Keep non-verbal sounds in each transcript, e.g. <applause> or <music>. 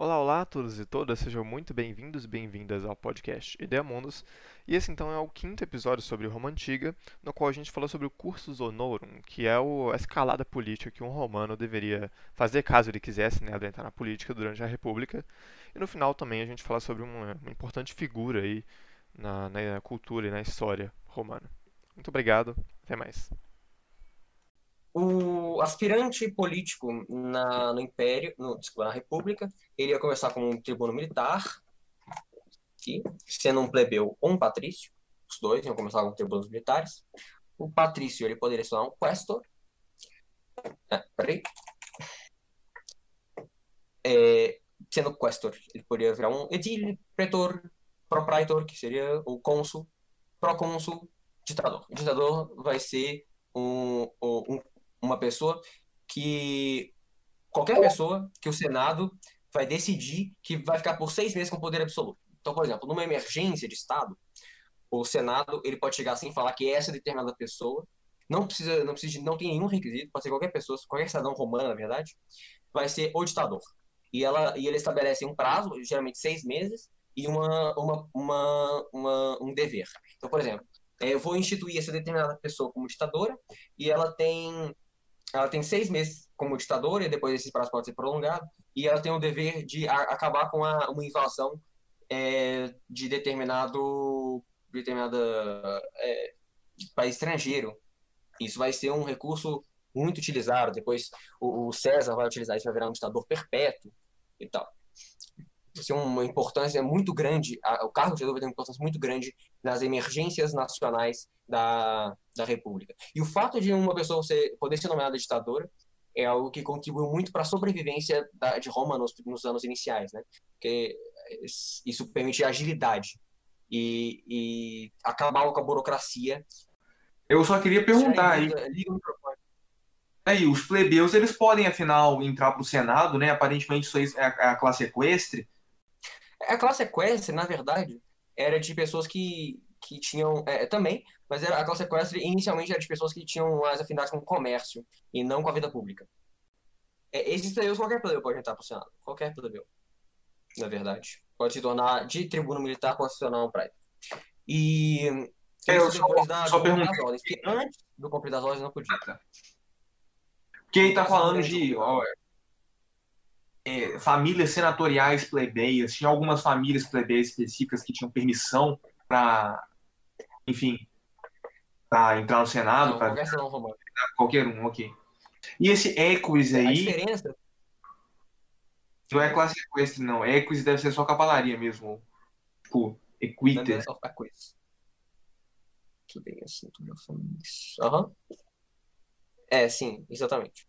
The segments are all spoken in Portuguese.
Olá, olá a todos e todas, sejam muito bem-vindos e bem-vindas ao podcast Ideia Mundos. E esse então é o quinto episódio sobre Roma Antiga, no qual a gente falou sobre o cursus honorum, que é a escalada política que um romano deveria fazer caso ele quisesse né, adentrar na política durante a República. E no final também a gente fala sobre uma, uma importante figura aí na, na cultura e na história romana. Muito obrigado, até mais o aspirante político na, no Império, no, desculpa, na República, ele ia começar como um tribuno militar, aqui, sendo um plebeu ou um patrício, os dois iam começar como tribunos militares. O patrício ele poderia ser um questor. É, peraí. É, sendo questor, ele poderia virar um edile, pretor, proprietor, que seria o cônsul, procônsul, ditador. O ditador vai ser um, um uma pessoa que. Qualquer pessoa que o Senado vai decidir que vai ficar por seis meses com poder absoluto. Então, por exemplo, numa emergência de Estado, o Senado ele pode chegar assim e falar que essa determinada pessoa não precisa, não precisa, não tem nenhum requisito, pode ser qualquer pessoa, qualquer cidadão romano, na verdade, vai ser o ditador. E ela e ele estabelece um prazo, geralmente seis meses, e uma, uma, uma, uma um dever. Então, por exemplo, eu vou instituir essa determinada pessoa como ditadora e ela tem ela tem seis meses como ditadora, e depois esse prazo pode ser prolongado, e ela tem o dever de a, acabar com a, uma invasão é, de determinado, determinada é, país estrangeiro. Isso vai ser um recurso muito utilizado. Depois o, o César vai utilizar isso para virar um ditador perpétuo e tal ser uma importância muito grande, a, o cargo de ditador vai ter uma importância muito grande nas emergências nacionais da, da República. E o fato de uma pessoa ser, poder ser nomeada ditadora é algo que contribuiu muito para a sobrevivência da, de Roma nos, nos, anos iniciais, né? Porque isso permite agilidade e, e acabar com a burocracia. Eu só queria perguntar aí. Aí, os plebeus, eles podem, afinal, entrar para o Senado, né? Aparentemente, isso é a classe equestre. A classe equestre, na verdade, era de pessoas que, que tinham. É, também, mas era, a classe equestre inicialmente era de pessoas que tinham mais afinidade com o comércio e não com a vida pública. É, esses plebeus, qualquer plebeu pode entrar para o Senado. Qualquer plebeu. Na verdade. Pode se tornar de tribuno militar, pode se tornar um praia. E. É, eu só, da, só perguntei. Das ordens, antes do cumprir das ordens não podia. Ah, tá. Quem tá falando de. Ó, é, famílias senatoriais plebeias, tinha algumas famílias plebeias específicas que tinham permissão para, enfim, para entrar no Senado. Não, pra... qualquer não, Romano. Qualquer um, ok. E esse Equus aí. A diferença. Não é classe equestre, não. Equus deve ser só cavalaria mesmo. Tipo, equites. Tudo bem, assim, tudo Aham. É, sim, exatamente.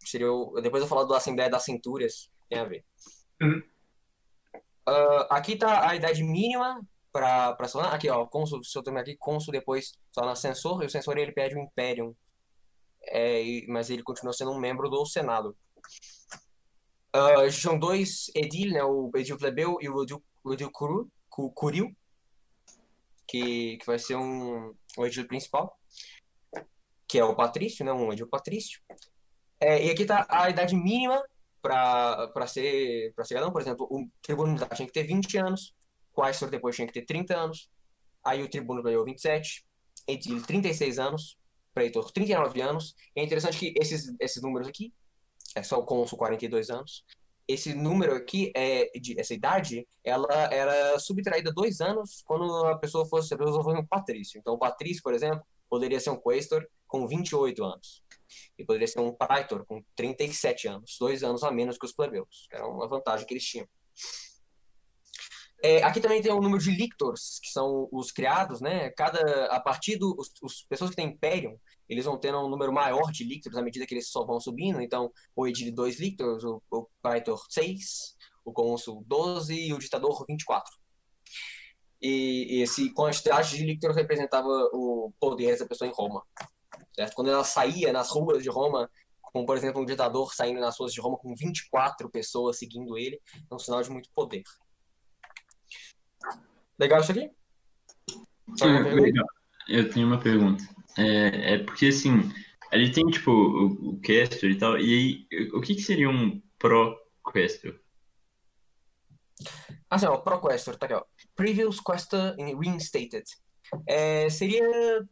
Seria o... Depois eu falar do Assembleia das Centúrias, tem a ver. Uhum. Uh, aqui tá a idade mínima para sonar. Aqui, ó, cônsul, se eu tomar aqui, cônsul depois só na censor, e o censor ele pede o Imperium. É, mas ele continua sendo um membro do Senado. Uh, são dois edil, né, o edil plebeu e o edil, o edil curu, curil, que, que vai ser um, o edil principal, que é o patrício, né, um edil patrício. É, e aqui está a idade mínima para ser, para ser cidadão. Por exemplo, o tribuno militar tinha que ter 20 anos, o Quaestor depois tinha que ter 30 anos, aí o tribuno ganhou 27, edil 36 anos, preitor 39 anos. É interessante que esses, esses números aqui, é só o cônsul 42 anos, esse número aqui, é, de, essa idade, ela era subtraída dois anos quando a pessoa fosse, a pessoa fosse um patrício. Então, o patrício, por exemplo, poderia ser um questor com 28 anos e poderia ser um praetor com 37 anos, dois anos a menos que os plebeus. Era uma vantagem que eles tinham. É, aqui também tem o número de lictors, que são os criados, né? Cada, a partir dos do, os pessoas que têm império, eles vão tendo um número maior de lictors à medida que eles só vão subindo. Então, o edile 2 lictors, o, o praetor 6, o cônsul 12 e o ditador 24. E, e esse quantidade de lictors representava o poder dessa pessoa em Roma. Certo? Quando ela saía nas ruas de Roma, como por exemplo um ditador saindo nas ruas de Roma com 24 pessoas seguindo ele, é um sinal de muito poder. Legal isso aqui? É, legal. Eu tenho uma pergunta. É, é porque assim, ele tem tipo o, o Questor e tal, e aí o que que seria um Pro-Questor? Assim, ó, Pro Questor, tá aqui, ó. Previous Questor Reinstated. É, seria.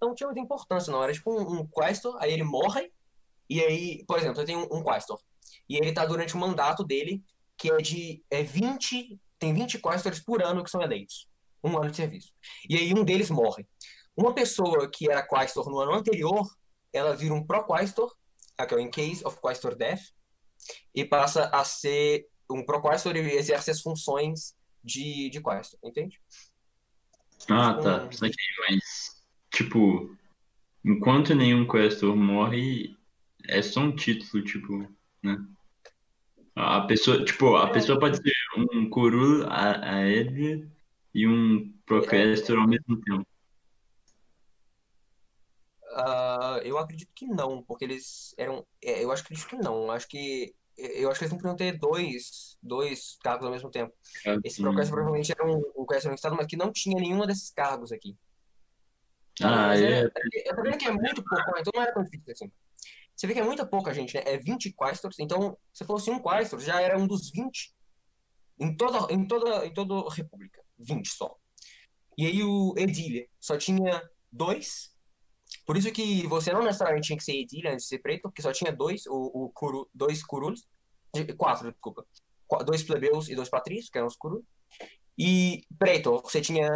Não tinha muita importância, não. Era tipo um, um Questor, aí ele morre, e aí, por exemplo, eu tenho um, um Questor. E ele tá durante o mandato dele, que é de é 20. Tem 20 Questors por ano que são eleitos. Um ano de serviço. E aí um deles morre. Uma pessoa que era Questor no ano anterior, ela vira um Pro Questor, aqui, ó, in case of Questor death, e passa a ser um Pro Questor e exerce as funções de, de Questor, entende? Ah, tá. Um- Saquei, mas tipo, enquanto nenhum Questor morre, é só um título, tipo, né? A pessoa, tipo, a pessoa pode ser um Curul a, a Edria e um Pro-Questor ao mesmo tempo. Ah, eu acredito que não, porque eles eram. é, eu acho que acredito que não. Acho que. Eu acho que eles não podiam ter dois, dois cargos ao mesmo tempo. Esse Assim, Proquest provavelmente era um, um no estado, mas que não tinha nenhum desses cargos aqui. Ah, é. Eu tô vendo que é muito pouco, então não era tão difícil assim. Você vê que é muita pouca gente, né? É 20 Questors, então se fosse um Questor, já era um dos 20 em toda, em toda, em toda a República. 20 só. E aí o Edília só tinha dois. Por isso que você não necessariamente tinha que ser Edília antes de ser preto, porque só tinha dois, o, o curu, dois curulos. Quatro, desculpa. Dois plebeus e dois patrícios, que eram os curulos. E preto, você tinha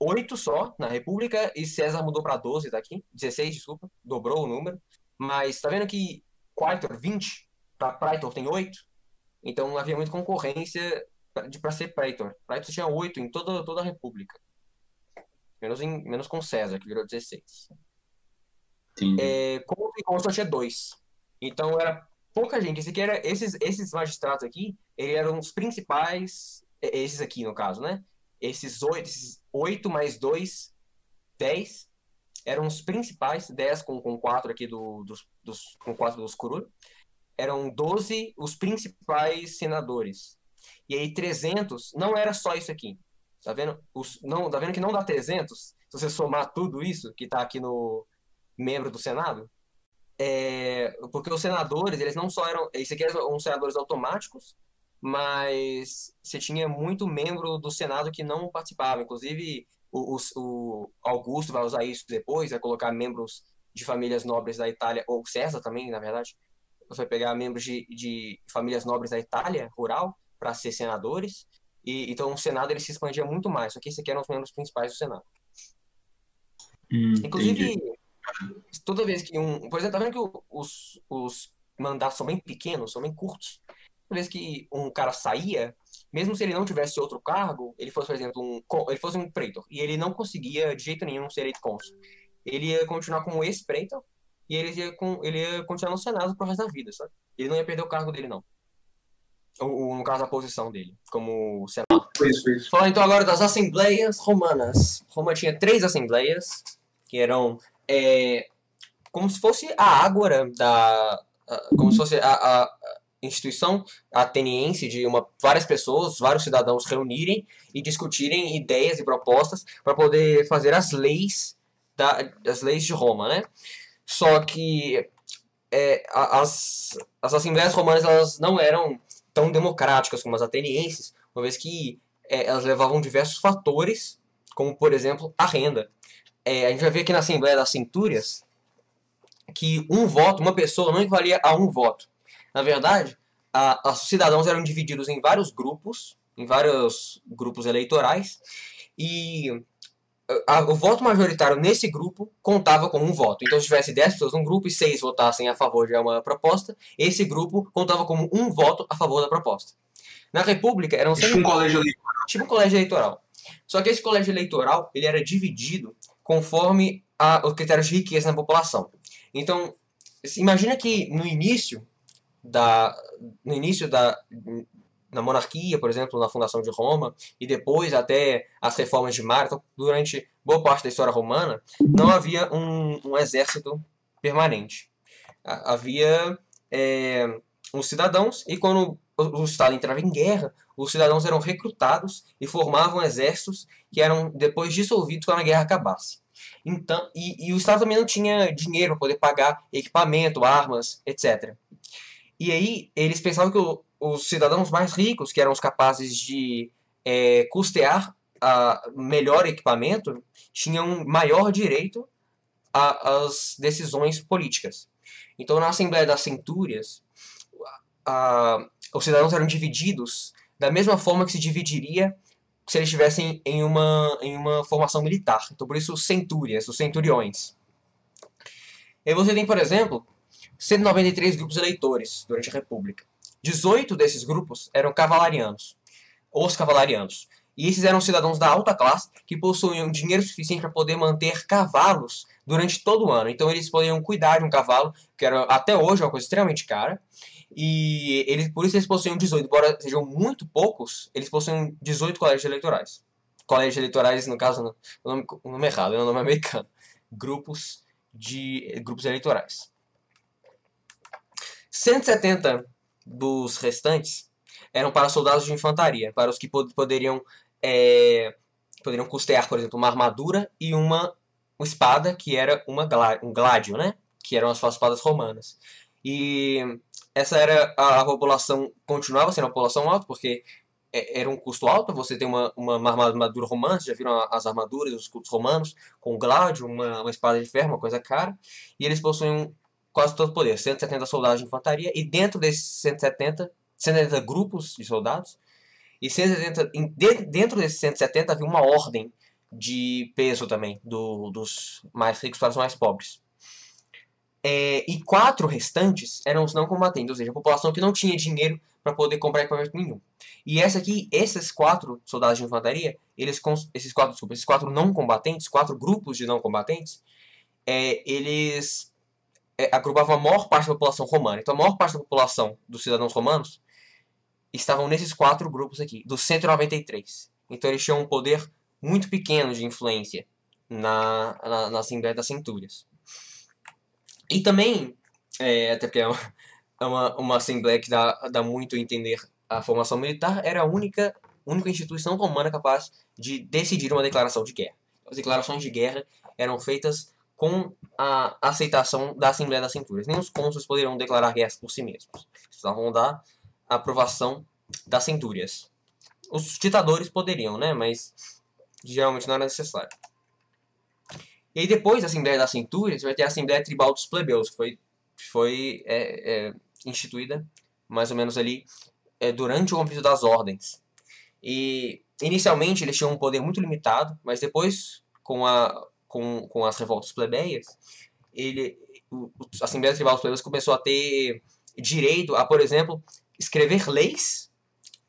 oito só na República e César mudou para 12 daqui. 16, desculpa. Dobrou o número. Mas tá vendo que Quaitor 20, para Praetor tem 8? Então havia muita concorrência para ser Praetor. Praetor tinha 8 em toda, toda a República. Menos, em, menos com César, que virou 16. É, Consul e Consul tinha 2. Então era pouca gente. Esse aqui era, esses, esses magistrados aqui, eles eram os principais. é, Esses aqui, no caso, né? Esses 8, esses 8 mais 2, 10 eram os principais, 10 com, com 4 aqui do, dos, dos, com 4 dos Kurul, eram 12 os principais senadores. E aí 300 não era só isso aqui. Tá vendo? Os, não, tá vendo que não dá 300? Se você somar tudo isso que tá aqui no membro do Senado? É, porque os senadores, eles não só eram. Esse aqui eram uns senadores automáticos, mas você tinha muito membro do Senado que não participava. Inclusive, o, o, o Augusto vai usar isso depois, vai colocar membros de famílias nobres da Itália, ou César também, na verdade. Vai pegar membros de, de famílias nobres da Itália, rural, para ser senadores. E, então, o Senado ele se expandia muito mais. Só que esses aqui eram os membros principais do Senado. Hum, entendi. Toda vez que um. Por exemplo, tá vendo que os, os mandatos são bem pequenos, são bem curtos. Toda vez que um cara saía, mesmo se ele não tivesse outro cargo, ele fosse, por exemplo, um, ele fosse um pretor, e ele não conseguia de jeito nenhum ser eleito cônsul. Ele ia continuar como ex-pretor, e ele ia, com, ele ia continuar no Senado pro resto da vida, sabe? Ele não ia perder o cargo dele, não. Ou, no caso, a posição dele, como senador. Isso, isso. Falar então agora das assembleias romanas. Roma tinha três assembleias, que eram é, como se fosse a ágora da. como se fosse a, a- instituição ateniense de uma, várias pessoas, vários cidadãos reunirem e discutirem ideias e propostas para poder fazer as leis da, as leis de Roma, né? Só que é, as, as assembleias romanas elas não eram tão democráticas como as atenienses, uma vez que é, elas levavam diversos fatores, como por exemplo a renda. É, a gente vai ver aqui na Assembleia das Centúrias que um voto, uma pessoa, não equivalia a um voto. Na verdade, a, os cidadãos eram divididos em vários grupos, em vários grupos eleitorais, e a- o voto majoritário nesse grupo contava como um voto. Então, se tivesse 10 pessoas num grupo e 6 votassem a favor de uma proposta, esse grupo contava como um voto a favor da proposta. Na República, eram Tipo sempre um colégio ali. tipo um colégio eleitoral. Só que esse colégio eleitoral ele era dividido conforme a, os critérios de riqueza na população. Então, imagina que no início da no início da na monarquia, por exemplo, na fundação de Roma e depois até as reformas de Mário, então, durante boa parte da história romana, não havia um, um exército permanente. Ha- Havia é, os cidadãos e quando o, Estado entrava em guerra, os cidadãos eram recrutados e formavam exércitos que eram depois dissolvidos quando a guerra acabasse. Então, e, e o Estado também não tinha dinheiro para poder pagar equipamento, armas, etc. E aí eles pensavam que o, os cidadãos mais ricos, que eram os capazes de é, custear a melhor equipamento, tinham maior direito às decisões políticas. Então, na Assembleia das Centúrias, os cidadãos eram divididos da mesma forma que se dividiria se eles estivessem em uma, em uma formação militar. Então, por isso, os centúrias, os centuriões. E você tem, por exemplo, 193 grupos eleitores durante a República. 18 desses grupos eram cavalarianos, os cavalarianos. E esses eram cidadãos da alta classe que possuíam dinheiro suficiente para poder manter cavalos durante todo o ano. Então eles poderiam cuidar de um cavalo, que era até hoje uma coisa extremamente cara. E eles, por isso eles possuíam 18, embora sejam muito poucos, eles possuíam 18 colégios eleitorais. Colégios eleitorais, no caso, o nome, o nome errado, é o nome americano. Grupos de grupos eleitorais. 170 dos restantes eram para soldados de infantaria, para os que pod poderiam é, poderiam custear, por exemplo, uma armadura e uma, uma espada, que era uma um gládio, né? Que eram as espadas romanas. E essa era a, população, continuava sendo a população alta, porque é, era um custo alto você ter uma, uma, uma armadura romana, já viram as armaduras dos cultos romanos, com gládio, uma, uma espada de ferro, uma coisa cara, e eles possuem quase todo o poder, 170 soldados de infantaria, e dentro desses 170, 170 grupos de soldados, e 170, dentro desses 170 havia uma ordem de peso também, do, dos mais ricos para os mais pobres. É, e quatro restantes eram os não combatentes, ou seja, a população que não tinha dinheiro para poder comprar equipamento nenhum. E essa aqui, esses quatro soldados de infantaria, eles, esses quatro, desculpa, esses quatro não combatentes, quatro grupos de não combatentes, é, eles é, agrupavam a maior parte da população romana. Então a maior parte da população dos cidadãos romanos estavam nesses quatro grupos aqui, dos 193. Então eles tinham um poder muito pequeno de influência na, na, na Assembleia das Centúrias. E também, é, até porque é uma, é uma, uma assembleia que dá, dá muito a entender a formação militar, era a única, única instituição romana capaz de decidir uma declaração de guerra. As declarações de guerra eram feitas com a aceitação da Assembleia das Centúrias. Nem os cônsules poderiam declarar guerras por si mesmos. Precisavam da aprovação das centúrias. Os ditadores poderiam, né? Mas geralmente não era necessário. E aí depois da Assembleia das Centúrias, vai ter a Assembleia Tribal dos Plebeus, que foi, foi é, é, instituída mais ou menos ali é, durante o conflito das ordens. E inicialmente eles tinham um poder muito limitado, mas depois, com, a, com, com as revoltas plebeias, ele, o, a Assembleia Tribal dos Plebeus começou a ter direito a, por exemplo, escrever leis,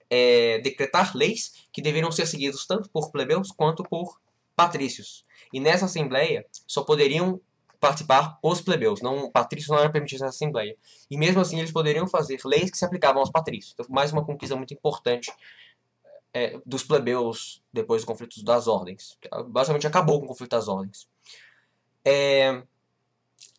é, decretar leis que deveriam ser seguidas tanto por plebeus quanto por patrícios. E nessa assembleia só poderiam participar os plebeus, não patrícios não eram permitidos nessa assembleia. E mesmo assim eles poderiam fazer leis que se aplicavam aos patrícios. Então, mais uma conquista muito importante é, dos plebeus depois do conflito das ordens. Basicamente acabou com o conflito das ordens. É,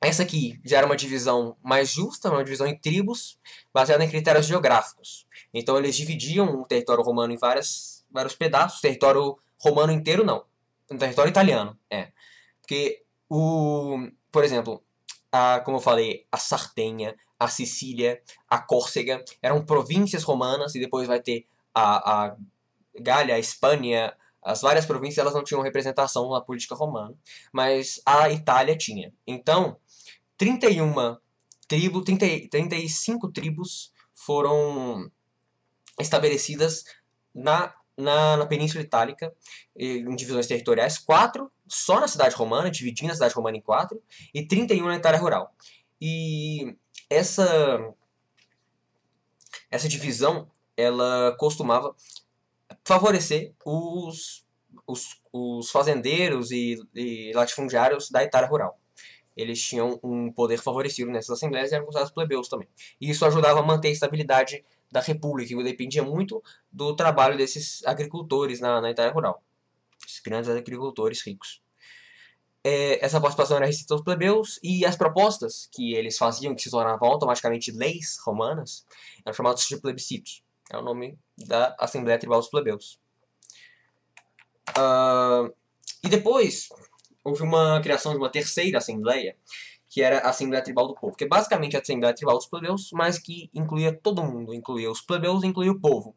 essa aqui já era uma divisão mais justa, uma divisão em tribos, baseada em critérios geográficos. Então eles dividiam o território romano em várias, vários pedaços, o território romano inteiro não no território italiano, é. Porque o, por exemplo, a, como eu falei, a Sardenha, a Sicília, a Córcega eram províncias romanas e depois vai ter a, a a Espanha, as várias províncias elas não tinham representação na política romana, mas a Itália tinha. Então, 31 tribos, 30, 35 tribos foram estabelecidas na na, na Península Itálica, em divisões territoriais, quatro só na cidade romana, dividindo a cidade romana em quatro, e 31 na Itália rural. E essa, essa divisão, ela costumava favorecer os, os, os fazendeiros e, e latifundiários da Itália rural eles tinham um poder favorecido nessas assembleias e eram considerados plebeus também. E isso ajudava a manter a estabilidade da República, que dependia muito do trabalho desses agricultores na, na Itália rural. Esses grandes agricultores ricos. é, essa participação era restrita aos plebeus e as propostas que eles faziam, que se tornavam automaticamente leis romanas, eram chamados de plebiscitos. É o nome da Assembleia Tribal dos Plebeus. Uh, e depois houve uma criação de uma terceira Assembleia, que era a Assembleia Tribal do Povo, que é basicamente a Assembleia Tribal dos Plebeus, mas que incluía todo mundo, incluía os plebeus incluía o povo.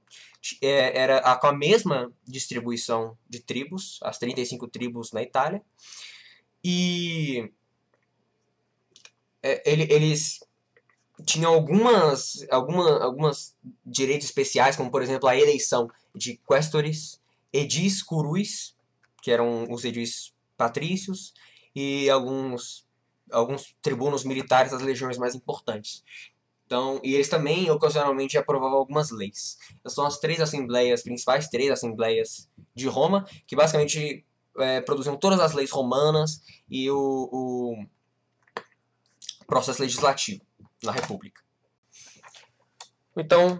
É, era com a mesma distribuição de tribos, as 35 tribos na Itália, e é, ele, eles tinham algumas, alguma, algumas direitos especiais, como por exemplo a eleição de questores, edis curus, que eram os edis patrícios, e alguns, alguns tribunos militares das legiões mais importantes. Então, e eles também ocasionalmente aprovavam algumas leis. Essas são as três assembleias, principais três assembleias de Roma, que basicamente é, produziam todas as leis romanas e o, o processo legislativo na República. Então,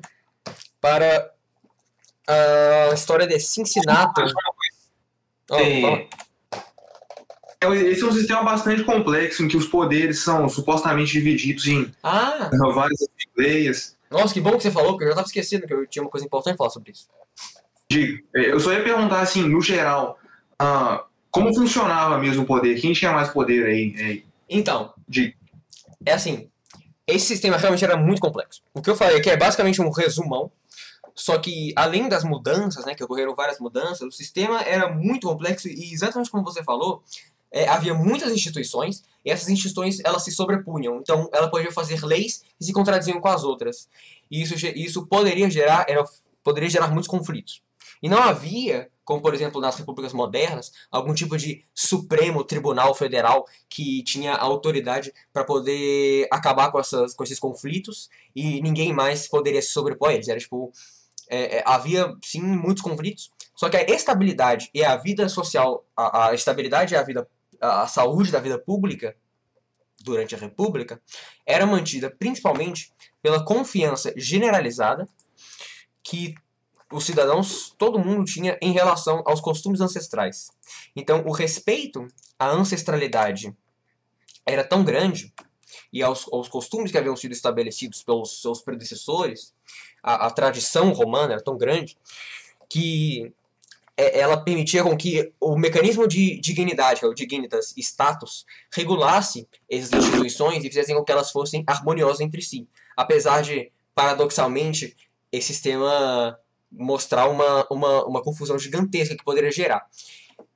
para a história de Cincinnato. Oh, esse é um sistema bastante complexo em que os poderes são supostamente divididos em ah. várias assembleias. Nossa, que bom que você falou, porque eu já estava esquecendo que eu tinha uma coisa importante a falar sobre isso. Digo, é, eu só ia perguntar assim, no geral, ah, como funcionava mesmo o poder? Quem tinha mais poder aí? aí? Então, de... é assim, esse sistema realmente era muito complexo. O que eu falei aqui é basicamente um resumão, só que além das mudanças, né, que ocorreram várias mudanças, o sistema era muito complexo e exatamente como você falou, é, havia muitas instituições e essas instituições elas se sobrepunham. Então, ela podia fazer leis que se contradiziam com as outras. E isso, isso poderia gerar era, poderia gerar muitos conflitos. E não havia, como por exemplo nas repúblicas modernas, algum tipo de Supremo Tribunal Federal que tinha autoridade para poder acabar com, essas, com esses conflitos e ninguém mais poderia se sobrepor a eles. Era tipo. É, é, havia sim muitos conflitos, só que a estabilidade e a vida social, a, a estabilidade e a vida, a saúde da vida pública durante a República era mantida principalmente pela confiança generalizada que os cidadãos, todo mundo tinha em relação aos costumes ancestrais. Então, o respeito à ancestralidade era tão grande e aos, aos costumes que haviam sido estabelecidos pelos seus predecessores, a, a tradição romana era tão grande que é, ela permitia com que o mecanismo de dignidade, que é o dignitas status, regulasse essas instituições e fizessem com que elas fossem harmoniosas entre si. Apesar de, paradoxalmente, esse sistema mostrar uma, uma, uma confusão gigantesca que poderia gerar.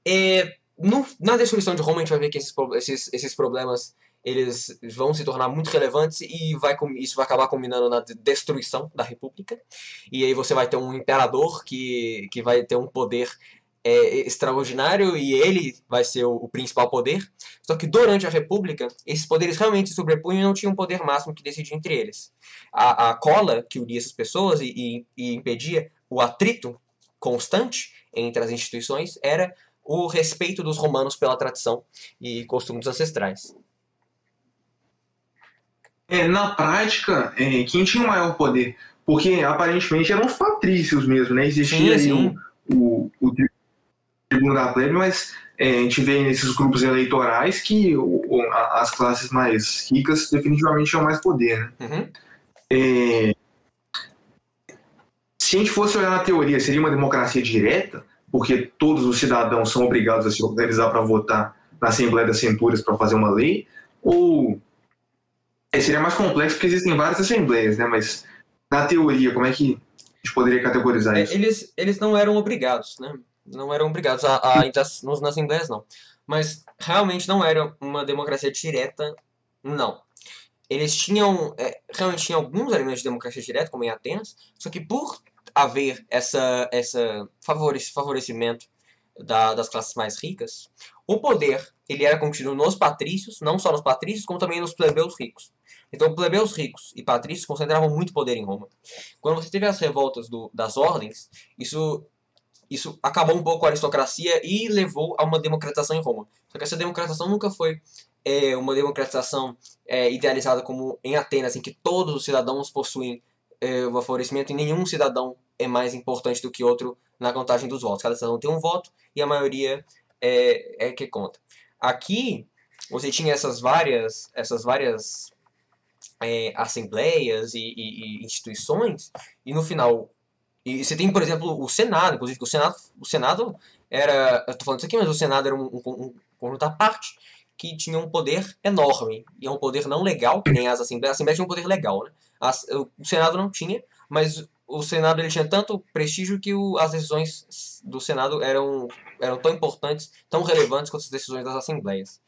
É, no, na destruição de Roma a gente vai ver que esses, esses, esses problemas eles vão se tornar muito relevantes e vai, isso vai acabar combinando na destruição da república. E aí você vai ter um imperador que, que vai ter um poder é, extraordinário e ele vai ser o, o, principal poder. Só que durante a República, esses poderes realmente se sobrepunham e não tinham um poder máximo que decidia entre eles. A, a cola que unia essas pessoas e, e, e impedia o atrito constante entre as instituições era o respeito dos romanos pela tradição e costumes ancestrais. É, na prática, é, quem tinha o maior poder? Porque aparentemente eram os patrícios mesmo, né? Existia sim, sim. o, o, o tribuno da plebe, mas é, a gente vê nesses grupos eleitorais que o, as classes mais ricas definitivamente tinham mais poder, né? Uhum. É, se a gente fosse olhar na teoria, seria uma democracia direta, porque todos os cidadãos são obrigados a se organizar para votar na Assembleia das Centúrias para fazer uma lei, ou seria mais complexo porque existem várias assembleias, né? Mas na teoria, como é que a gente poderia categorizar é, isso? Eles, eles não eram obrigados, né? Não eram obrigados a, a entrar nas assembleias, não. Mas realmente não era uma democracia direta, não. Eles tinham, é, realmente tinham alguns elementos de democracia direta, como em Atenas, só que por haver essa, essa favorecimento da, das classes mais ricas, o poder ele era contido nos patrícios, não só nos patrícios, como também nos plebeus ricos. Então, plebeus ricos e patrícios concentravam muito poder em Roma. Quando você teve as revoltas do, das ordens, isso, isso acabou um pouco a aristocracia e levou a uma democratização em Roma. Só que essa democratização nunca foi é, uma democratização é, idealizada como em Atenas, em que todos os cidadãos possuem é, o favorecimento e nenhum cidadão é mais importante do que outro na contagem dos votos. Cada cidadão tem um voto e a maioria é, é que conta. Aqui você tinha essas várias, essas várias é, assembleias e, e, e instituições, e no final e você tem, por exemplo, o Senado, inclusive, o Senado, o Senado era. Eu falando isso aqui, mas o Senado era um, um, um conjunto à parte que tinha um poder enorme. E é um poder não legal, que nem as Assembleias. A Assembleia tinha um poder legal, né? As, o Senado não tinha, mas o Senado ele tinha tanto prestígio que o, as decisões do Senado eram, eram tão importantes, tão relevantes quanto as decisões das Assembleias.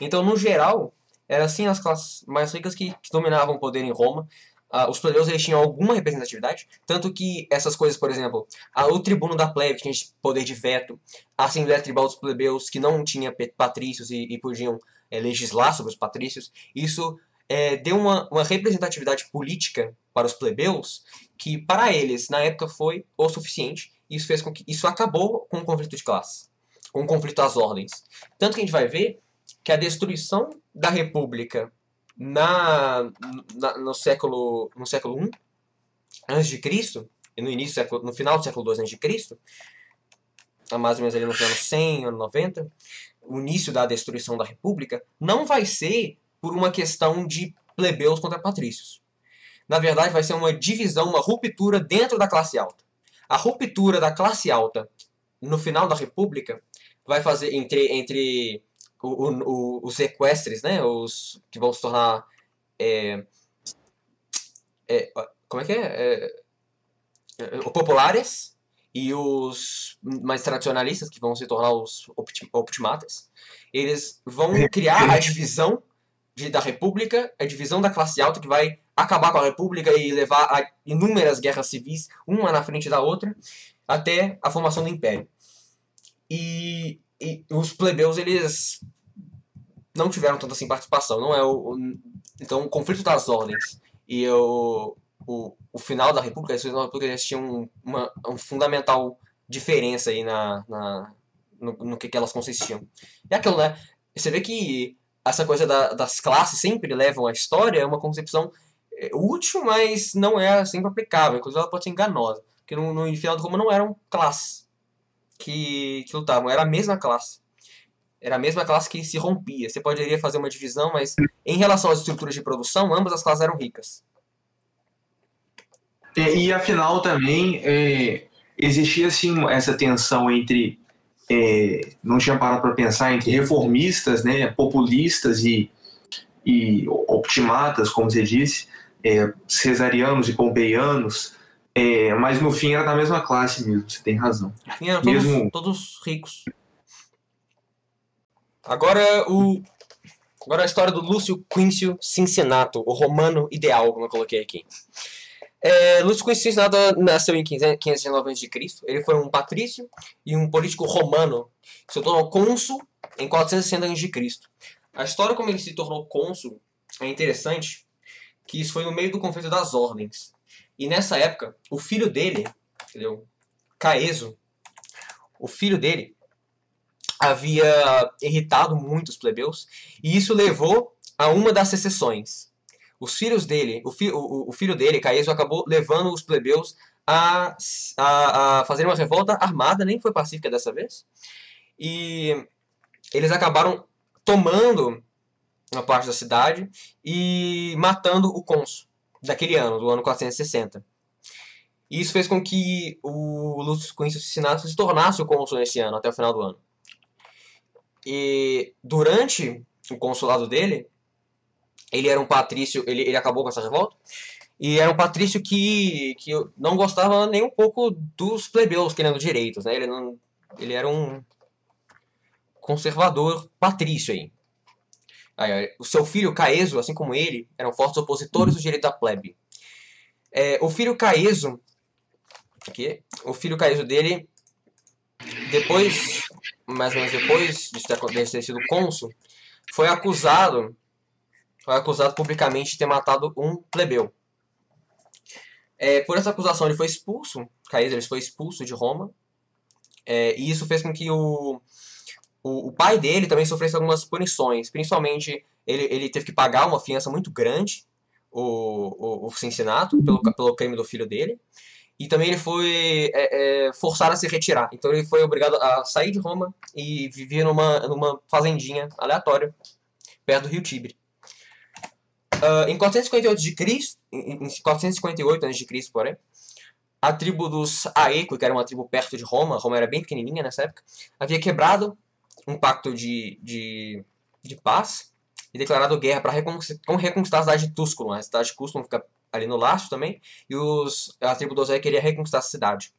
Então, no geral, era assim as classes mais ricas que, que dominavam o poder em Roma. Uh, os plebeus eles tinham alguma representatividade, tanto que essas coisas, por exemplo, uh, o tribuno da plebe tinha poder de veto, a Assembleia Tribal dos plebeus que não tinha patrícios e, e podiam é, legislar sobre os patrícios, isso é, deu uma, uma representatividade política para os plebeus que para eles na época foi o suficiente. Isso fez com que isso acabou com o conflito de classe, com o conflito às ordens. Tanto que a gente vai ver que a destruição da república na, na, no século no século I antes de Cristo e no início no final do século II antes de Cristo mais ou menos ali no ano 100 ano 90 o início da destruição da república não vai ser por uma questão de plebeus contra patrícios. Na verdade vai ser uma divisão uma ruptura dentro da classe alta. A ruptura da classe alta no final da república vai fazer entre entre o, o, os sequestres, né? Os que vão se tornar. É, é, como é que é? é, é populares e os mais tradicionalistas, que vão se tornar os optimatas, eles vão criar a divisão de, da República, a divisão da classe alta, que vai acabar com a República e levar a inúmeras guerras civis, uma na frente da outra, até a formação do Império. E e os plebeus eles não tiveram tanta assim participação. Não é o, o então o conflito das ordens e o, o, o final da República, as da República eles tinham uma, uma fundamental diferença aí na, na no, no que, que elas consistiam. E aquilo, né? Você vê que essa coisa da, das classes sempre levam à história é uma concepção é, útil, mas não é sempre aplicável. Inclusive ela pode ser enganosa. Porque no, no final do Roma não eram classes que, que lutavam, era a mesma classe. Era a mesma classe que se rompia. Você poderia fazer uma divisão, mas em relação às estruturas de produção, ambas as classes eram ricas. E afinal também é, existia assim essa tensão entre é, não tinha parado para pensar entre reformistas, né, populistas e, e optimatas, como você disse, é, cesarianos e pompeianos, é, mas no fim era da mesma classe mesmo, você tem razão. Sim, eram todos, mesmo... todos ricos. Agora o. Agora a história do Lúcio Quincio Cincinnato, o romano ideal, como eu coloquei aqui. É, Lúcio Quincio Cincinnato nasceu em 519 a.C. Ele foi um patrício e um político romano que se tornou cônsul em 460 a.C. A história como ele se tornou cônsul é interessante, que isso foi no meio do conflito das ordens. E nessa época, o filho dele, entendeu? Caeso, o filho dele havia irritado muitos plebeus e isso levou a uma das secessões. Os filhos dele, o, fi, o, o filho dele, Caeso, acabou levando os plebeus a, a, a fazer uma revolta armada, nem foi pacífica dessa vez. E eles acabaram tomando uma parte da cidade e matando o cônsul daquele ano, do ano 460. E isso fez com que o Lúcio Quincio Cincinnato se tornasse o cônsul nesse ano, até o final do ano. E durante o consulado dele, ele era um patrício, ele, ele acabou com essa revolta, e era um patrício que, que não gostava nem um pouco dos plebeus querendo direitos, né? Ele, não, ele era um conservador patrício aí. O seu filho Caeso, assim como ele, eram fortes opositores do direito da plebe. É, o filho Caeso, aqui, o filho Caeso dele, depois, mais ou menos depois de ter sido cônsul, foi acusado, foi acusado publicamente de ter matado um plebeu. É, por essa acusação ele foi expulso, Caeso ele foi expulso de Roma, é, e isso fez com que o o, o pai dele também sofreu algumas punições, principalmente ele, ele teve que pagar uma fiança muito grande, o, o, o Cincinnati, pelo, pelo crime do filho dele, E também ele foi é, é, forçado a se retirar. Então ele foi obrigado a sair de Roma e vivia numa, numa fazendinha aleatória, perto do rio Tibre. Uh, em 458 de Cristo, em 458 a.C., porém, a tribo dos Aeco, que era uma tribo perto de Roma, Roma era bem pequenininha nessa época, havia quebrado um pacto de, de, de paz e declarado guerra para reconquistar a cidade de Tusculum. A cidade de Tusculum fica ali no Lácio também, e os, a tribo dos Aeco queria reconquistar a cidade.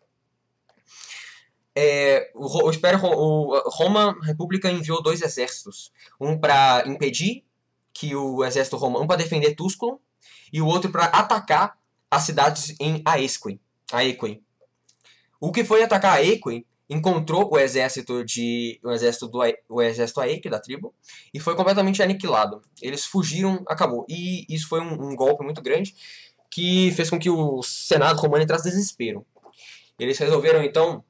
É, o, o, o, Roma, República, enviou dois exércitos. Um para impedir que o exército romano para defender Tusculum e o outro para atacar as cidades em Aequim. Aequim. O que foi atacar Aequim encontrou o exército de o exército do o exército Aeque da tribo e foi completamente aniquilado. Eles fugiram, acabou. E isso foi um, um golpe muito grande que fez com que o Senado romano entrasse desespero. Eles resolveram então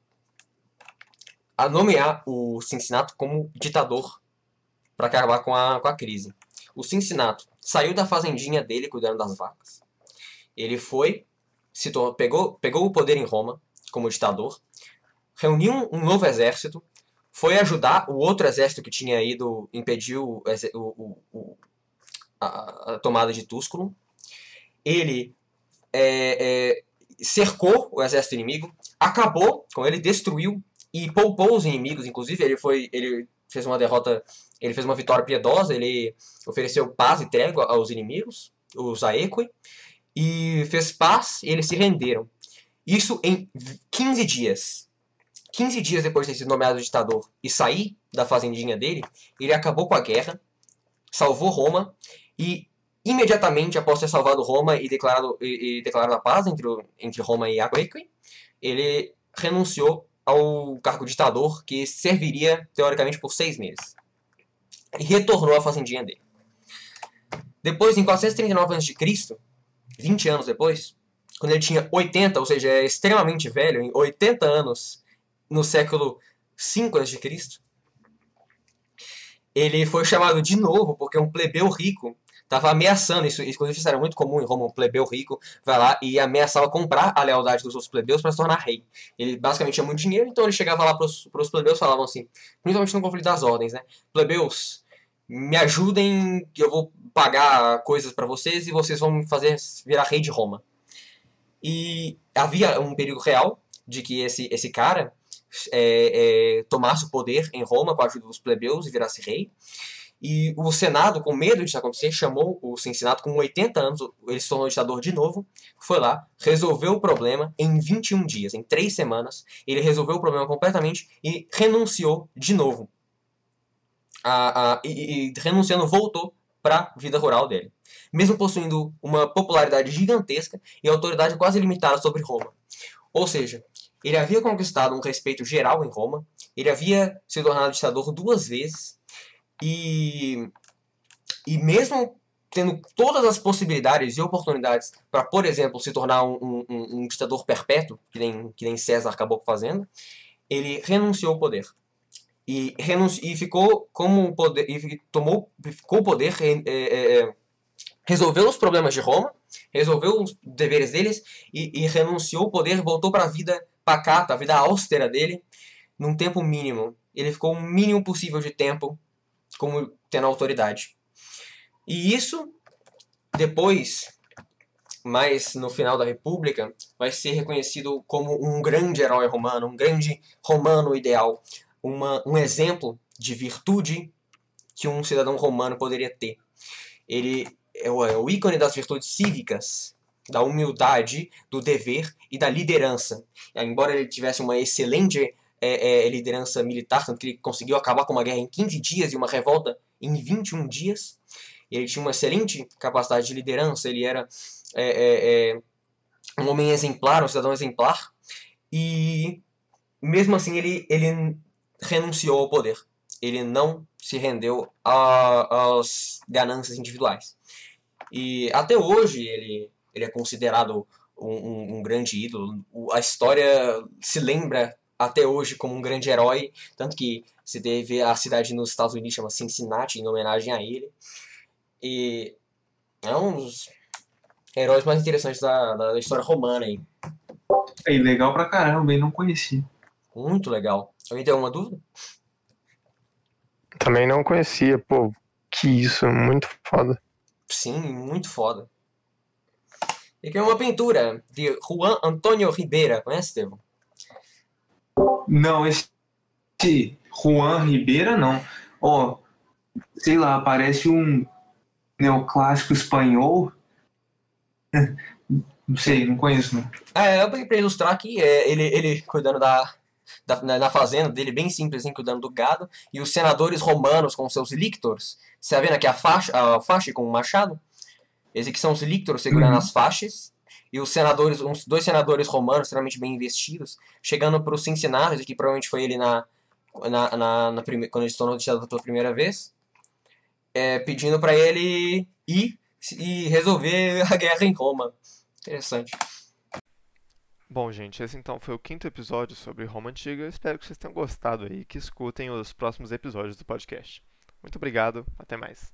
a nomear o Cincinnato como ditador para acabar com a, com a crise o Cincinnato saiu da fazendinha dele cuidando das vacas. Ele foi, se pegou, pegou o poder em Roma como ditador, reuniu um novo exército, foi ajudar o outro exército que tinha ido impedir o, o, o, a, a, tomada de Tusculum. Ele é, é, cercou o exército inimigo, acabou com ele, destruiu e poupou os inimigos. Inclusive, ele foi, ele fez uma derrota ele fez uma vitória piedosa, ele ofereceu paz e trégua aos inimigos, os Aequi, e fez paz e eles se renderam. Isso em 15 dias. 15 dias depois de ter sido nomeado ditador e sair da fazendinha dele, ele acabou com a guerra, salvou Roma e imediatamente após ter salvado Roma e declarado, e, e declarado a paz entre, entre Roma e Aequi, ele renunciou ao cargo de ditador que serviria teoricamente por seis meses e retornou à fazendinha dele. Depois, em 439 a.C., 20 anos depois, quando ele tinha 80, ou seja, é extremamente velho, em 80 anos, no século 5 a.C., ele foi chamado de novo porque um plebeu rico estava ameaçando, isso, inclusive isso era muito comum em Roma, um plebeu rico vai lá e ameaçava comprar a lealdade dos outros plebeus para se tornar rei. Ele basicamente tinha muito dinheiro, então ele chegava lá para os plebeus e falavam assim, principalmente no conflito das ordens, né? Plebeus, me ajudem, eu vou pagar coisas para vocês e vocês vão me fazer virar rei de Roma. E havia um perigo real de que esse, esse cara é, é, tomasse o poder em Roma com a ajuda dos plebeus e virasse rei. E o Senado, com medo disso acontecer, chamou o Cincinnato com 80 anos, ele se tornou ditador de novo, foi lá, resolveu o problema em 21 dias, em 3 semanas, ele resolveu o problema completamente e renunciou de novo. A, a, e, e renunciando, voltou para a vida rural dele. Mesmo possuindo uma popularidade gigantesca e autoridade quase limitada sobre Roma. Ou seja, ele havia conquistado um respeito geral em Roma, ele havia se tornado ditador duas vezes, e, e mesmo tendo todas as possibilidades e oportunidades para, por exemplo, se tornar um, um, um, ditador perpétuo, que nem, que nem César acabou fazendo, ele renunciou ao poder. E, renunci, e ficou como poder, e tomou, ficou o poder, é, é, é, resolveu os problemas de Roma, resolveu os deveres deles e, e renunciou ao poder, voltou para a vida pacata, a vida austera dele, num tempo mínimo. Ele ficou o mínimo possível de tempo como tendo autoridade. E isso, depois, mais no final da República, vai ser reconhecido como um grande herói romano, um grande romano ideal, uma, um exemplo de virtude que um cidadão romano poderia ter. Ele é o, é o ícone das virtudes cívicas, da humildade, do dever e da liderança. Embora ele tivesse uma excelente é, é, liderança militar, tanto que ele conseguiu acabar com uma guerra em 15 dias e uma revolta em 21 dias. Ele tinha uma excelente capacidade de liderança, ele era é, é, é, um homem exemplar, um cidadão exemplar, e mesmo assim ele, ele renunciou ao poder. Ele não se rendeu às ganâncias individuais. E até hoje ele, ele é considerado um, um, um grande ídolo. A história se lembra até hoje como um grande herói, tanto que se teve a cidade nos Estados Unidos chama Cincinnati em homenagem a ele. E é um dos heróis mais interessantes da, da história romana aí. Aí, legal pra caramba, hein? Não conheci. Muito legal. Alguém tem alguma dúvida? Também não conhecia, pô. Que isso, muito foda. Sim, muito foda. E aqui é uma pintura de Juan Antônio Ribeira. Conhece, Estevão? Não, esse Juan Ribeira, não. Ó, sei lá, parece um neoclássico espanhol. <laughs> Não sei, não conheço, não. É, eu peguei pra ilustrar aqui, é, ele, ele cuidando da, da, na, na fazenda dele, bem simples, assim, cuidando do gado, e os senadores romanos com seus lictors. Você tá vendo aqui a faixa, a faixa com o machado? Esses aqui são os lictors segurando Uhum. as faixas, e os senadores, uns dois senadores romanos, extremamente bem investidos, chegando pro Cincinnatus, que provavelmente foi ele na, na, na, na prime, quando ele se tornou ditador pela primeira vez, é, pedindo pra ele ir e resolver a guerra em Roma. Interessante. Bom, gente, esse então foi o quinto episódio sobre Roma Antiga. Espero que vocês tenham gostado e que escutem os próximos episódios do podcast. Muito obrigado, até mais.